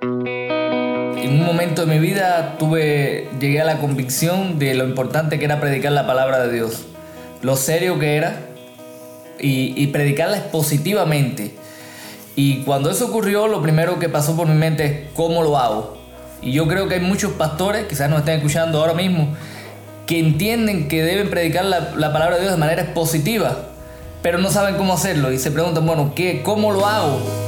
En un momento de mi vida tuve, llegué a la convicción de lo importante que era predicar la palabra de Dios, lo serio que era y, y predicarla positivamente. Y cuando eso ocurrió, lo primero que pasó por mi mente es cómo lo hago. Y yo creo que hay muchos pastores, quizás nos estén escuchando ahora mismo, que entienden que deben predicar la, la palabra de Dios de manera positiva, pero no saben cómo hacerlo y se preguntan, bueno, ¿qué, ¿cómo lo hago?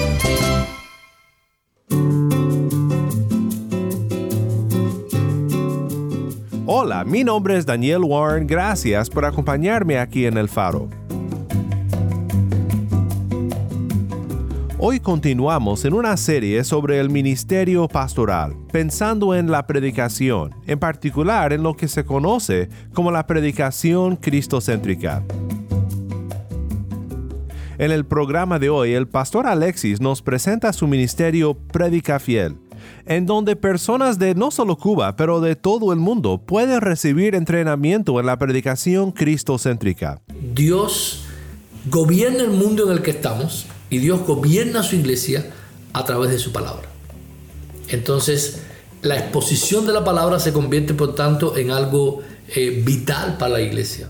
Mi nombre es Daniel Warren. Gracias por acompañarme aquí en El Faro. Hoy continuamos en una serie sobre el ministerio pastoral, pensando en la predicación, en particular en lo que se conoce como la predicación cristocéntrica. En el programa de hoy, el pastor Alexis nos presenta su ministerio Predica Fiel, en donde personas de no solo Cuba, pero de todo el mundo pueden recibir entrenamiento en la predicación cristocéntrica. Dios gobierna el mundo en el que estamos y Dios gobierna su iglesia a través de su palabra. Entonces, la exposición de la palabra se convierte, por tanto, en algo eh, vital para la iglesia.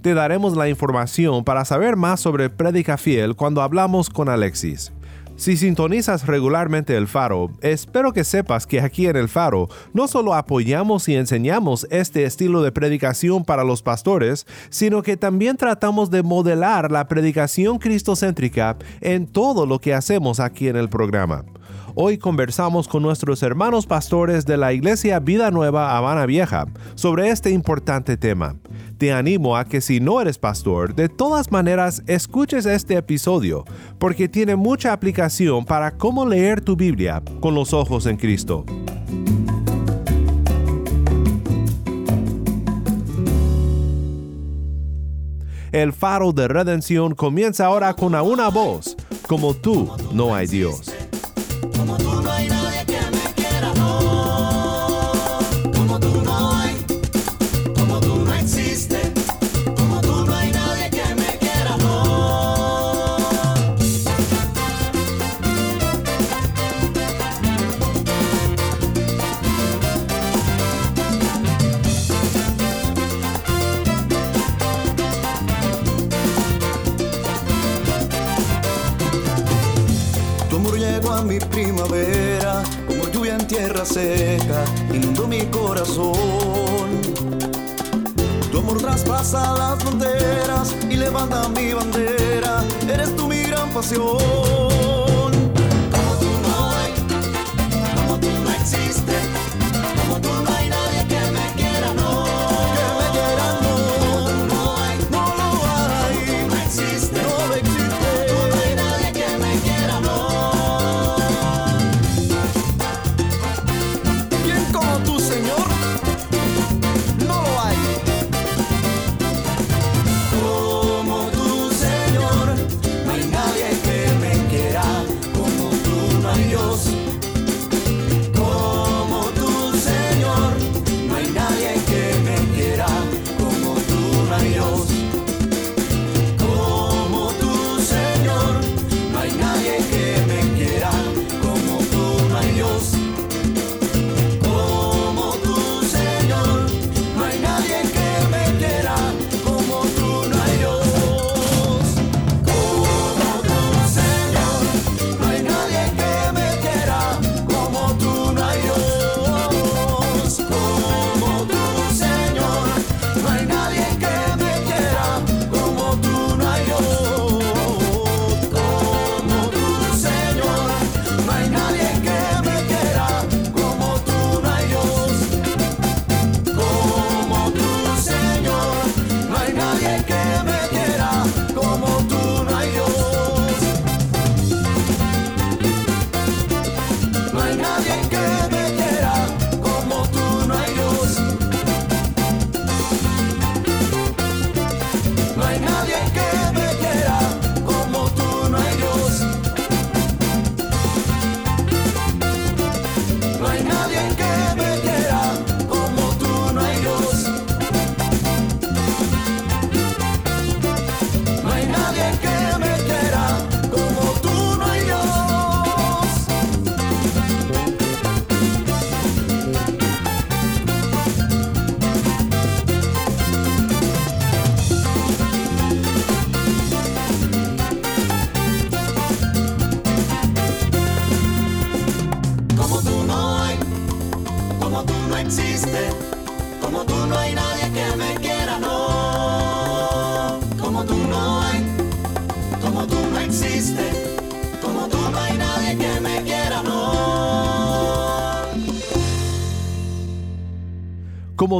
Te daremos la información para saber más sobre Predica Fiel cuando hablamos con Alexis. Si sintonizas regularmente el faro, espero que sepas que aquí en el faro no solo apoyamos y enseñamos este estilo de predicación para los pastores, sino que también tratamos de modelar la predicación cristocéntrica en todo lo que hacemos aquí en el programa. Hoy conversamos con nuestros hermanos pastores de la Iglesia Vida Nueva Habana Vieja sobre este importante tema. Te animo a que si no eres pastor, de todas maneras escuches este episodio, porque tiene mucha aplicación para cómo leer tu Biblia con los ojos en Cristo. El faro de redención comienza ahora con una voz, como tú no hay Dios. Seca, inundó mi corazón. Tu amor traspasa las fronteras y levanta mi bandera, eres tú mi gran pasión.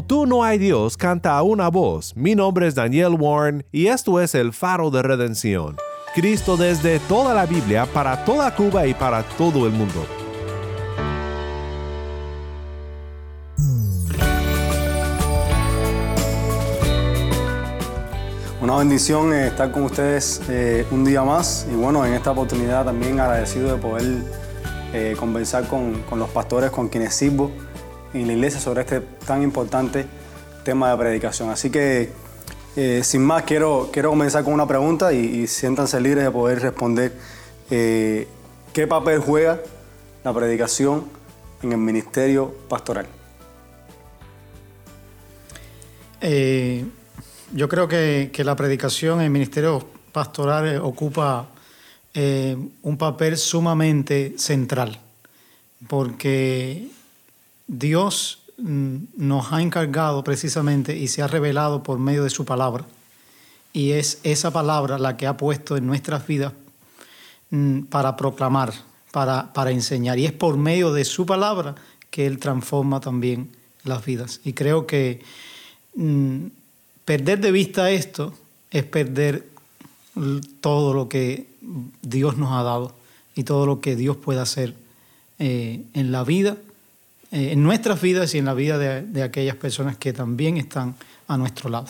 Tú no hay Dios, canta a una voz. Mi nombre es Daniel Warren y esto es el faro de redención. Cristo desde toda la Biblia, para toda Cuba y para todo el mundo. Una bendición eh, estar con ustedes eh, un día más y bueno, en esta oportunidad también agradecido de poder eh, conversar con, con los pastores con quienes sirvo en la iglesia sobre este tan importante tema de predicación. Así que eh, sin más quiero, quiero comenzar con una pregunta y, y siéntanse libres de poder responder eh, qué papel juega la predicación en el ministerio pastoral. Eh, yo creo que, que la predicación en ministerios pastorales ocupa eh, un papel sumamente central, porque Dios mm, nos ha encargado precisamente y se ha revelado por medio de su palabra, y es esa palabra la que ha puesto en nuestras vidas mm, para proclamar, para, para enseñar, y es por medio de su palabra que Él transforma también las vidas. Y creo que mm, perder de vista esto es perder todo lo que Dios nos ha dado y todo lo que Dios puede hacer eh, en la vida, eh, en nuestras vidas y en la vida de, de aquellas personas que también están a nuestro lado.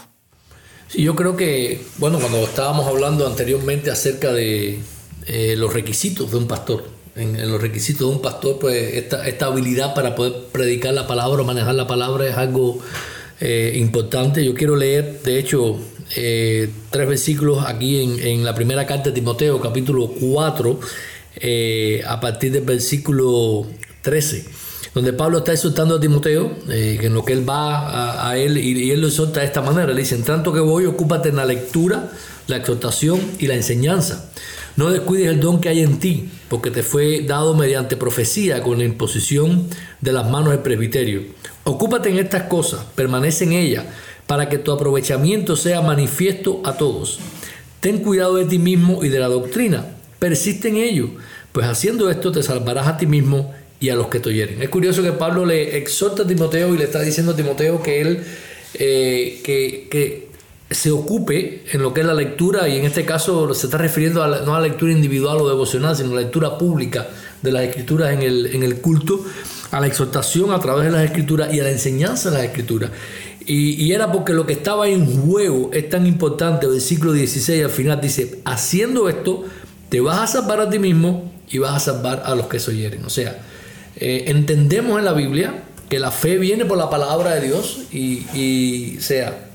Sí, yo creo que, bueno, cuando estábamos hablando anteriormente acerca de eh, los requisitos de un pastor, en, en los requisitos de un pastor, pues esta, esta habilidad para poder predicar la palabra o manejar la palabra es algo eh, importante. Yo quiero leer, de hecho, eh, tres versículos aquí en, en la primera carta de Timoteo, capítulo 4, eh, a partir del versículo 13 donde Pablo está exhortando a Timoteo, eh, que en lo que él va a, él, y, él lo exhorta de esta manera, le dice, en tanto que voy, ocúpate en la lectura, la exhortación y la enseñanza. No descuides el don que hay en ti, porque te fue dado mediante profecía con la imposición de las manos del presbiterio. Ocúpate en estas cosas, permanece en ellas, para que tu aprovechamiento sea manifiesto a todos. Ten cuidado de ti mismo y de la doctrina, persiste en ello, pues haciendo esto te salvarás a ti mismo y a los que te oyeren. Es curioso que Pablo le exhorta a Timoteo y le está diciendo a Timoteo que él eh, que, que se ocupe en lo que es la lectura y en este caso se está refiriendo a la- no a la lectura individual o devocional, sino a la lectura pública de las escrituras en el, en el culto, a la exhortación a través de las escrituras y a la enseñanza de las escrituras. Y, y era porque lo que estaba en juego es tan importante, el versículo 16 al final dice, haciendo esto, te vas a salvar a ti mismo y vas a salvar a los que se oyeren. O sea, eh, entendemos en la Biblia que la fe viene por la palabra de Dios y, sea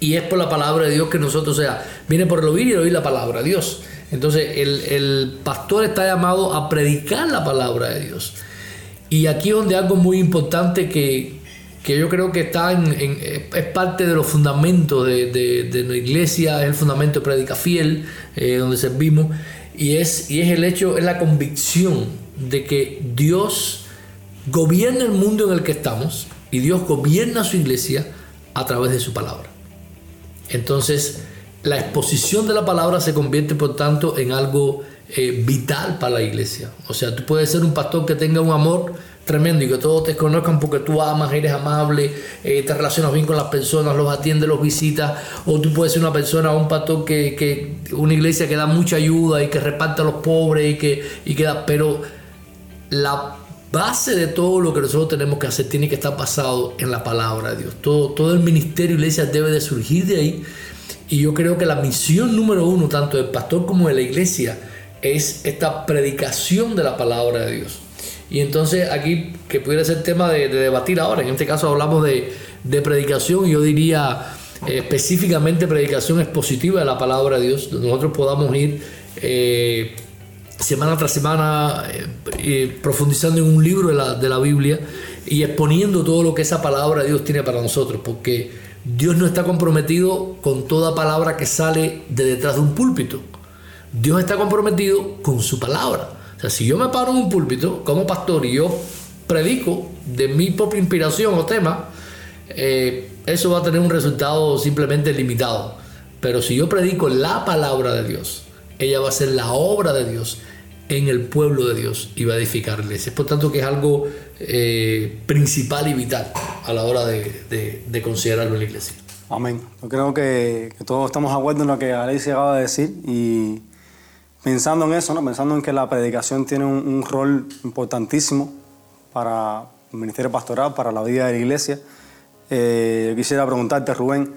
y es por la palabra de Dios que nosotros, sea, viene por el oír y el oír la palabra de Dios. Entonces, el, pastor está llamado a predicar la palabra de Dios. Y aquí donde algo muy importante que, que yo creo que está en, es parte de los fundamentos de, de, de la iglesia, es el fundamento de Predica Fiel, eh, donde servimos, y es, y es el hecho, es la convicción de que Dios gobierna el mundo en el que estamos y Dios gobierna su iglesia a través de su palabra. Entonces, la exposición de la palabra se convierte, por tanto, en algo eh, vital para la iglesia. O sea, tú puedes ser un pastor que tenga un amor tremendo y que todos te conozcan porque tú amas, eres amable, eh, te relacionas bien con las personas, los atiendes, los visitas, o tú puedes ser una persona, un pastor que, que una iglesia que da mucha ayuda y que reparte a los pobres y que, y que da, pero la base de todo lo que nosotros tenemos que hacer tiene que estar basado en la palabra de Dios. Todo, todo el ministerio de iglesia debe de surgir de ahí Y yo creo que la misión número uno, tanto del pastor como de la iglesia, es esta predicación de la palabra de Dios. Y entonces aquí, que pudiera ser tema de, debatir ahora, en este caso hablamos de, de predicación, yo diría eh, específicamente predicación expositiva de la palabra de Dios, nosotros podamos ir eh, semana tras semana eh, profundizando en un libro de la, de la Biblia y exponiendo todo lo que esa palabra de Dios tiene para nosotros, porque Dios no está comprometido con toda palabra que sale de detrás de un púlpito. Dios está comprometido con su palabra. O sea, si yo me paro en un púlpito como pastor y yo predico de mi propia inspiración o tema, eh, eso va a tener un resultado simplemente limitado. Pero si yo predico la palabra de Dios, ella va a ser la obra de Dios en el pueblo de Dios y va a edificarles. Es por tanto que es algo eh, principal y vital a la hora de, de, considerarlo en la iglesia. Amén. Yo creo que, todos estamos de acuerdo en lo que Alicia acaba de decir y pensando en eso, ¿no? pensando en que la predicación tiene un, rol importantísimo para el ministerio pastoral, para la vida de la iglesia. Eh, yo quisiera preguntarte, Rubén,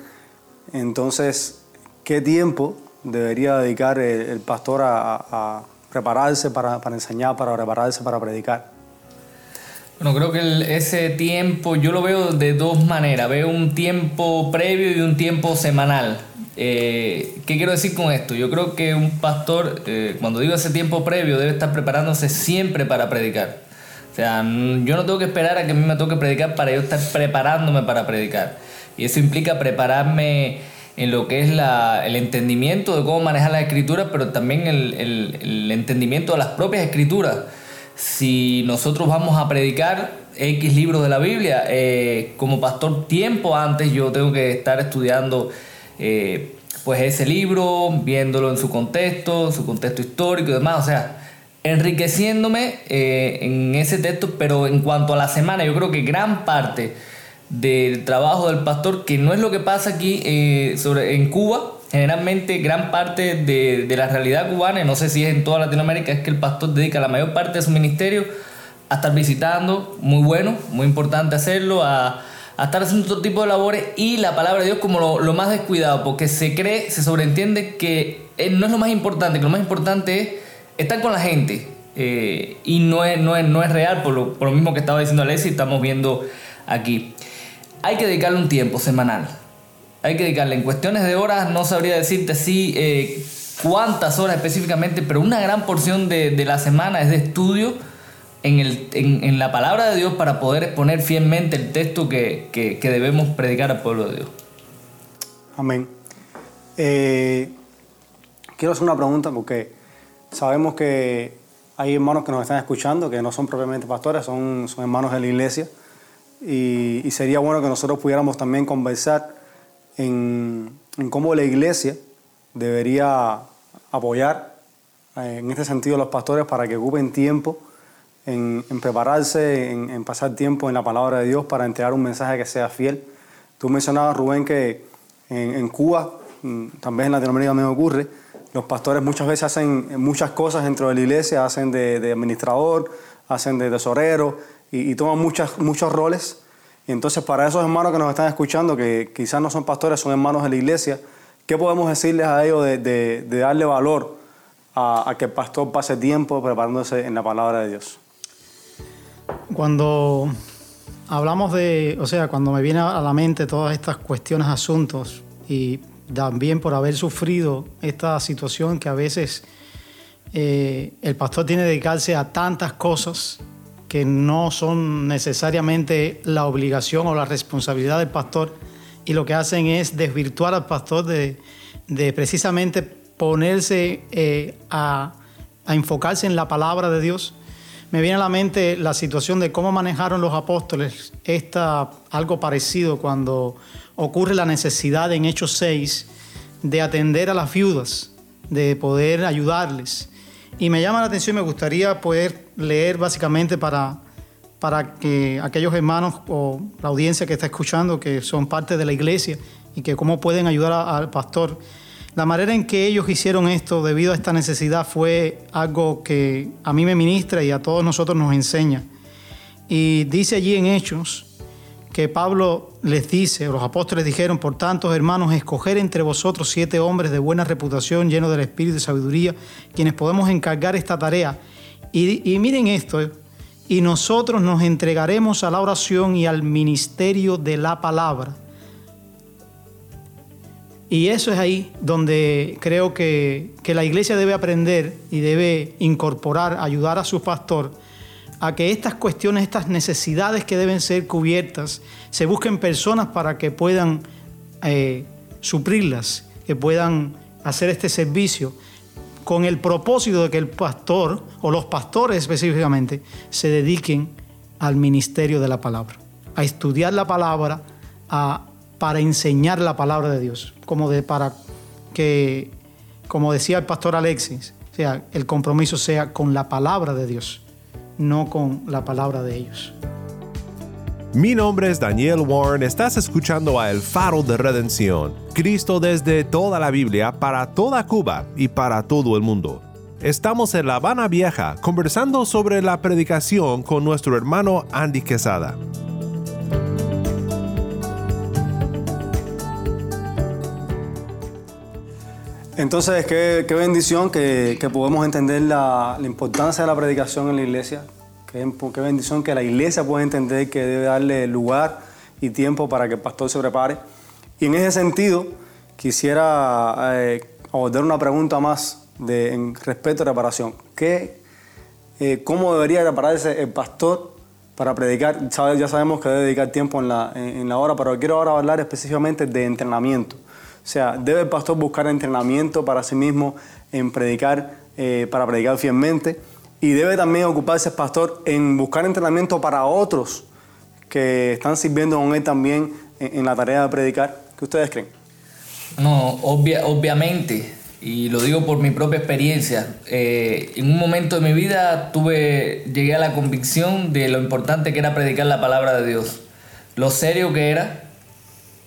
entonces, ¿qué tiempo debería dedicar el, pastor a, prepararse para, enseñar, para prepararse para predicar? Bueno, creo que ese tiempo yo lo veo de dos maneras. Veo un tiempo previo y un tiempo semanal. Eh, ¿Qué quiero decir con esto? Yo creo que un pastor, eh, cuando digo ese tiempo previo, debe estar preparándose siempre para predicar. O sea, yo no tengo que esperar a que a mí me toque predicar para yo estar preparándome para predicar. Y eso implica prepararme en lo que es el entendimiento de cómo manejar la escritura, pero también el, entendimiento de las propias escrituras. Si nosotros vamos a predicar X libros de la Biblia, eh, como pastor tiempo antes yo tengo que estar estudiando eh, pues ese libro, viéndolo en su contexto, su contexto histórico y demás, o sea, enriqueciéndome eh, en ese texto, pero en cuanto a la semana, yo creo que gran parte del trabajo del pastor, que no es lo que pasa aquí eh, sobre, en Cuba. Generalmente gran parte de, de, la realidad cubana, y no sé si es en toda Latinoamérica, es que el pastor dedica la mayor parte de su ministerio a estar visitando, muy bueno, muy importante hacerlo, a, a estar haciendo todo tipo de labores y la palabra de Dios como lo, más descuidado, porque se cree, se sobreentiende que no es lo más importante, que lo más importante es estar con la gente. Eh, y no es, no, es, no es real, por lo, por lo mismo que estaba diciendo Alessi, estamos viendo aquí hay que dedicarle un tiempo semanal. Hay que dedicarle en cuestiones de horas, no sabría decirte si eh, cuántas horas específicamente, pero una gran porción de, la semana es de estudio en, el, en, la palabra de Dios para poder exponer fielmente el texto que, debemos predicar al pueblo de Dios. Amén. Eh, quiero hacer una pregunta porque sabemos que hay hermanos que nos están escuchando que no son propiamente pastores, son, son hermanos de la iglesia y, sería bueno que nosotros pudiéramos también conversar en, cómo la iglesia debería apoyar eh, en este sentido a los pastores para que ocupen tiempo en, prepararse, en, pasar tiempo en la palabra de Dios para entregar un mensaje que sea fiel. Tú mencionabas, Rubén, que en, Cuba, mm, también en Latinoamérica me ocurre, los pastores muchas veces hacen muchas cosas dentro de la iglesia, hacen de, de administrador, hacen de tesorero, y, toman muchas, muchos roles. Y entonces para esos hermanos que nos están escuchando, que quizás no son pastores, son hermanos de la iglesia, ¿qué podemos decirles a ellos de, darle valor a, que el pastor pase tiempo preparándose en la palabra de Dios? Cuando hablamos de, o sea, cuando me viene a la mente todas estas cuestiones, asuntos, y también por haber sufrido esta situación que a veces eh, el pastor tiene que dedicarse a tantas cosas que no son necesariamente la obligación o la responsabilidad del pastor y lo que hacen es desvirtuar al pastor de, precisamente ponerse eh, a, enfocarse en la palabra de Dios. Me viene a la mente la situación de cómo manejaron los apóstoles esta, algo parecido cuando ocurre la necesidad en Hechos 6 de atender a las viudas, de poder ayudarles. Y me llama la atención, me gustaría poder leer básicamente para, para que aquellos hermanos o la audiencia que está escuchando, que son parte de la iglesia y que cómo pueden ayudar al pastor. La manera en que ellos hicieron esto debido a esta necesidad fue algo que a mí me ministra y a todos nosotros nos enseña. Y dice allí en Hechos que Pablo les dice, los apóstoles dijeron, por tanto, hermanos, escoger entre vosotros siete hombres de buena reputación, llenos del espíritu y sabiduría, quienes podemos encargar esta tarea. Y, miren esto, y nosotros nos entregaremos a la oración y al ministerio de la palabra. Y eso es ahí donde creo que, que, la iglesia debe aprender y debe incorporar, ayudar a su pastor a que estas cuestiones, estas necesidades que deben ser cubiertas, se busquen personas para que puedan eh, suplirlas, que puedan hacer este servicio, con el propósito de que el pastor o los pastores específicamente se dediquen al ministerio de la palabra, a estudiar la palabra, a, para enseñar la palabra de Dios, como de para que, como decía el pastor Alexis, sea, el compromiso sea con la palabra de Dios no con la palabra de ellos. Mi nombre es Daniel Warren, estás escuchando a El Faro de Redención, Cristo desde toda la Biblia para toda Cuba y para todo el mundo. Estamos en La Habana Vieja conversando sobre la predicación con nuestro hermano Andy Quesada. Entonces, qué, bendición que, podemos entender la, importancia de la predicación en la iglesia. Qué, qué, bendición que la iglesia pueda entender que debe darle lugar y tiempo para que el pastor se prepare. Y en ese sentido, quisiera eh, abordar una pregunta más de, en respecto a preparación. ¿Qué, eh, ¿Cómo debería prepararse el pastor para predicar? Ya sabemos que debe dedicar tiempo en la, en la hora, pero quiero ahora hablar específicamente de entrenamiento. O sea, debe el pastor buscar entrenamiento para sí mismo en predicar, eh, para predicar fielmente. Y debe también ocuparse el pastor en buscar entrenamiento para otros que están sirviendo con él también en, la tarea de predicar. ¿Qué ustedes creen? No, obviamente, y lo digo por mi propia experiencia, eh, en un momento de mi vida tuve, llegué a la convicción de lo importante que era predicar la palabra de Dios, lo serio que era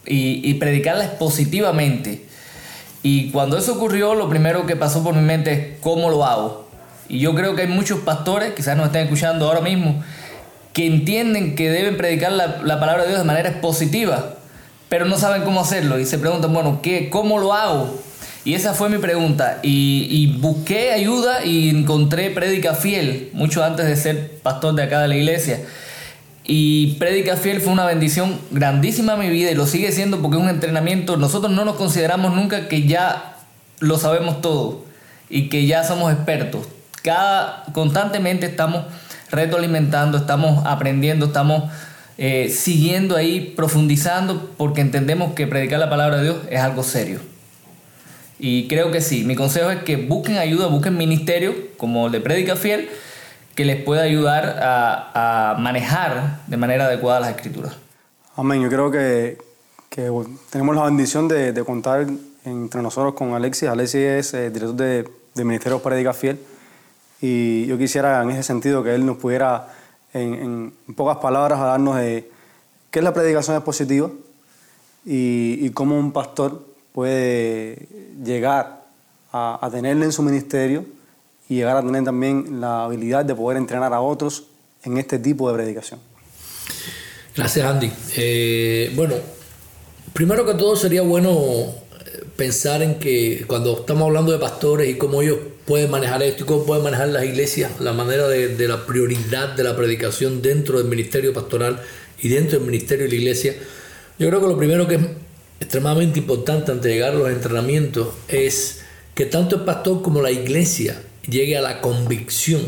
y, predicarlas positivamente. Y cuando eso ocurrió, lo primero que pasó por mi mente es cómo lo hago. Y yo creo que hay muchos pastores, quizás nos estén escuchando ahora mismo, que entienden que deben predicar la, la, palabra de Dios de manera positiva, pero no saben cómo hacerlo y se preguntan, bueno, ¿qué, ¿cómo lo hago? Y esa fue mi pregunta. Y, y busqué ayuda y encontré Prédica Fiel, mucho antes de ser pastor de acá de la iglesia. Y Prédica Fiel fue una bendición grandísima a mi vida y lo sigue siendo porque es un entrenamiento. Nosotros no nos consideramos nunca que ya lo sabemos todo y que ya somos expertos. Cada, constantemente estamos retroalimentando, estamos aprendiendo, estamos eh, siguiendo ahí, profundizando, porque entendemos que predicar la palabra de Dios es algo serio. Y creo que sí, mi consejo es que busquen ayuda, busquen ministerio como el de Prédica Fiel que les pueda ayudar a, manejar de manera adecuada las escrituras. Amén. Yo creo que, tenemos la bendición de, contar entre nosotros con Alexis. Alexis es eh, director de, de Ministerio Prédica Fiel. Y yo quisiera en ese sentido que él nos pudiera, en, pocas palabras, darnos de qué es la predicación expositiva y, y cómo un pastor puede llegar a, a tenerle en su ministerio y llegar a tener también la habilidad de poder entrenar a otros en este tipo de predicación. Gracias, Andy. Eh, bueno, primero que todo sería bueno eh, pensar en que cuando estamos hablando de pastores y cómo ellos pueden manejar esto y cómo pueden manejar las iglesias, la manera de, de la prioridad de la predicación dentro del ministerio pastoral y dentro del ministerio de la iglesia, yo creo que lo primero que es extremadamente importante antes de llegar a los entrenamientos es que tanto el pastor como la iglesia llegue a la convicción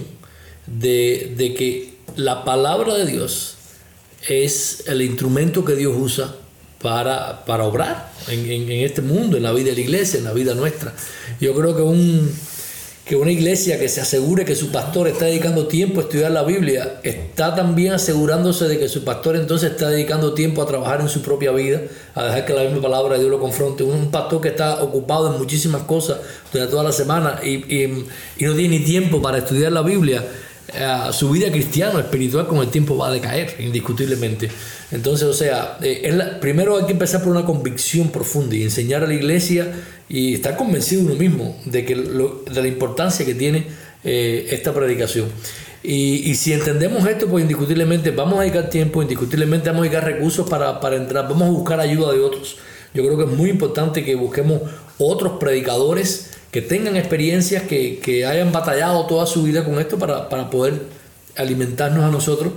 de, que la palabra de Dios es el instrumento que Dios usa para, para obrar en, en, este mundo, en la vida de la iglesia, en la vida nuestra. Yo creo que un, que una iglesia que se asegure que su pastor está dedicando tiempo a estudiar la Biblia, está también asegurándose de que su pastor entonces está dedicando tiempo a trabajar en su propia vida, a dejar que la misma palabra de Dios lo confronte. Un pastor que está ocupado en muchísimas cosas durante toda la semana y, y, y no tiene ni tiempo para estudiar la Biblia, su vida cristiana, espiritual, con el tiempo va a decaer, indiscutiblemente. Entonces, o sea, eh, primero hay que empezar por una convicción profunda y enseñar a la iglesia y estar convencido uno mismo de, que de la importancia que tiene eh, esta predicación. Y, y, si entendemos esto, pues indiscutiblemente vamos a dedicar tiempo, indiscutiblemente vamos a dedicar recursos para, para entrar, vamos a buscar ayuda de otros. Yo creo que es muy importante que busquemos otros predicadores que tengan experiencias, que, que hayan batallado toda su vida con esto para, para poder alimentarnos a nosotros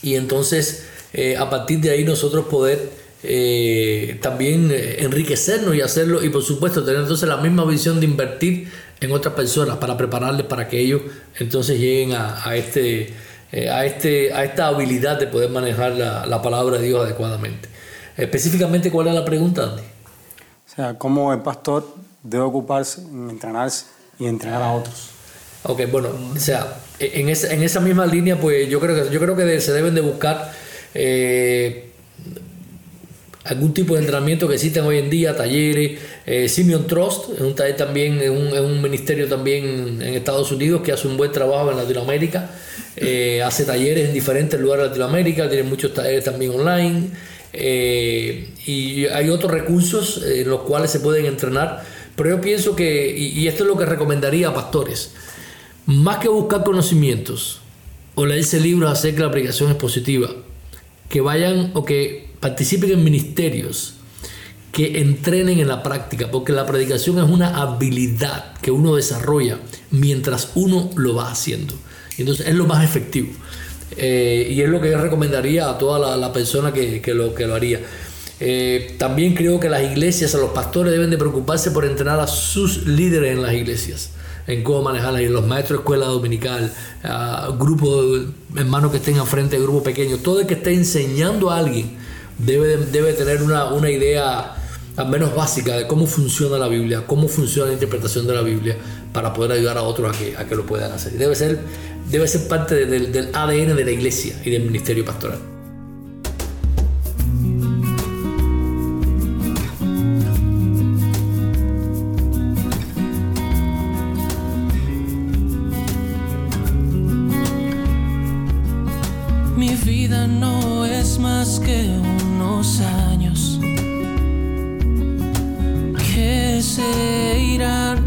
y entonces eh, a partir de ahí nosotros poder eh, también eh, enriquecernos y hacerlo y por supuesto tener entonces la misma visión de invertir en otras personas para prepararles para que ellos entonces lleguen a, este, a, este, a esta habilidad de poder manejar la, la palabra de Dios adecuadamente. Específicamente, ¿cuál es la pregunta, Andy? O sea, ¿cómo el pastor debe ocuparse en entrenarse y entrenar a otros? Ok, bueno, o sea, en esa, en esa misma línea, pues yo creo que, yo creo que se deben de buscar eh, algún tipo de entrenamiento que existen hoy en día, talleres. Eh, Simeon Trust es un taller también, es un, es un, ministerio también en Estados Unidos que hace un buen trabajo en Latinoamérica. Eh, hace talleres en diferentes lugares de Latinoamérica, tiene muchos talleres también online. Eh, y hay otros recursos en los cuales se pueden entrenar. Pero yo pienso que, y, esto es lo que recomendaría a pastores, más que buscar conocimientos o leerse libros acerca de la aplicación expositiva, que vayan o que participen en ministerios que entrenen en la práctica, porque la predicación es una habilidad que uno desarrolla mientras uno lo va haciendo. Entonces es lo más efectivo. Eh, y es lo que yo recomendaría a toda la, la persona que, que, lo, que lo haría. Eh, también creo que las iglesias, los pastores deben de preocuparse por entrenar a sus líderes en las iglesias en cómo manejarla, y los maestros de escuela dominical, grupos hermanos que estén al frente de grupo pequeño, todo el que esté enseñando a alguien debe, tener una, idea al menos básica de cómo funciona la Biblia, cómo funciona la interpretación de la Biblia para poder ayudar a otros a que, lo puedan hacer. Debe ser, debe ser parte de, de, del ADN de la iglesia y del ministerio pastoral.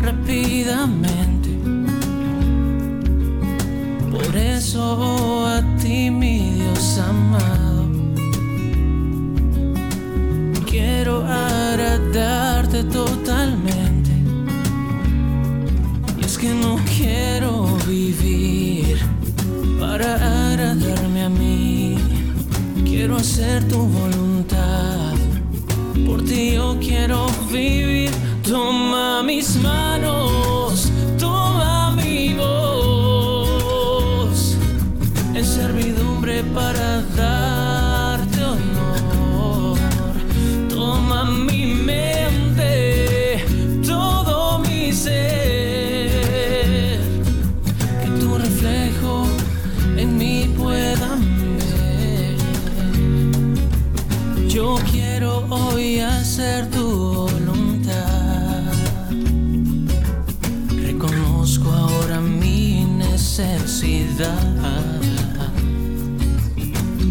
Rápidamente. Por eso a ti, mi Dios amado, quiero agradarte totalmente. Y es que no quiero vivir para agradarme a mí. Quiero hacer tu voluntad. Por ti yo quiero vivir.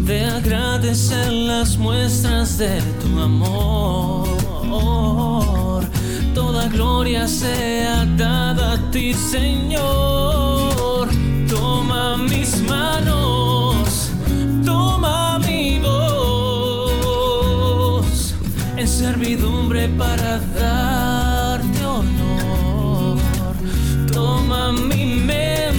De agradecer las muestras de tu amor. Toda gloria sea dada a ti, Señor. Toma mis manos, toma mi voz en servidumbre para darte honor. Toma mi mente,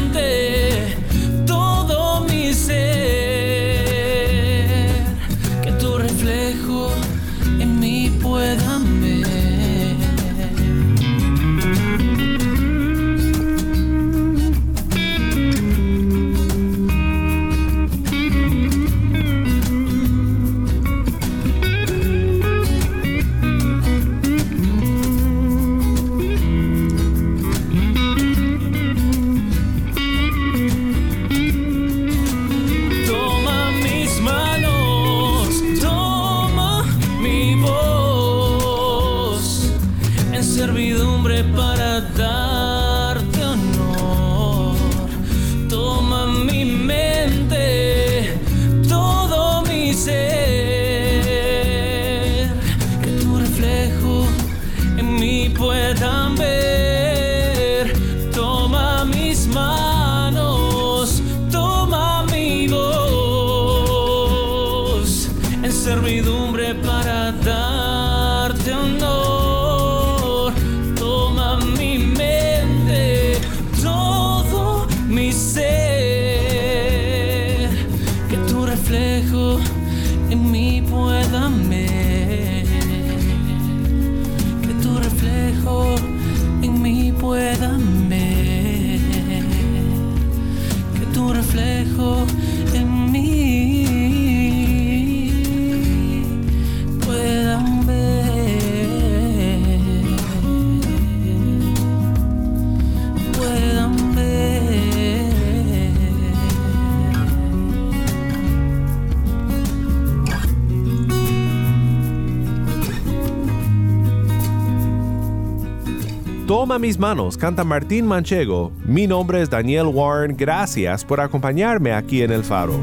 Mis manos, canta Martín Manchego. Mi nombre es Daniel Warren. Gracias por acompañarme aquí en El Faro.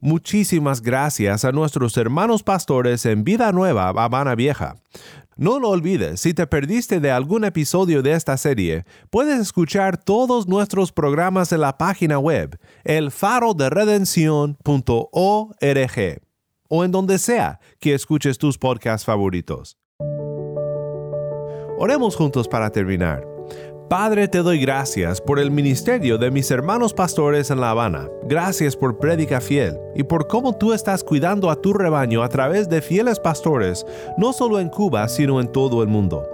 Muchísimas gracias a nuestros hermanos pastores en Vida Nueva, Habana Vieja. No lo olvides, si te perdiste de algún episodio de esta serie, puedes escuchar todos nuestros programas en la página web, elfaroderedención.org, o en donde sea que escuches tus podcasts favoritos. Oremos juntos para terminar. Padre, te doy gracias por el ministerio de mis hermanos pastores en La Habana. Gracias por Prédica Fiel y por cómo tú estás cuidando a tu rebaño a través de fieles pastores, no solo en Cuba, sino en todo el mundo.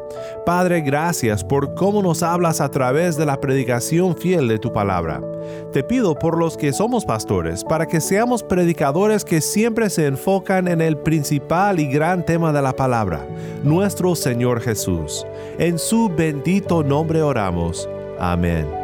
Padre, gracias por cómo nos hablas a través de la predicación fiel de tu palabra. Te pido por los que somos pastores, para que seamos predicadores que siempre se enfocan en el principal y gran tema de la palabra, nuestro Señor Jesús. En su bendito nombre oramos. Amén.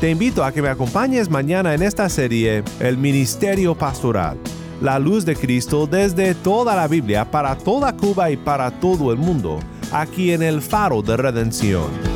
Te invito a que me acompañes mañana en esta serie El Ministerio Pastoral, la luz de Cristo desde toda la Biblia para toda Cuba y para todo el mundo, aquí en el Faro de Redención.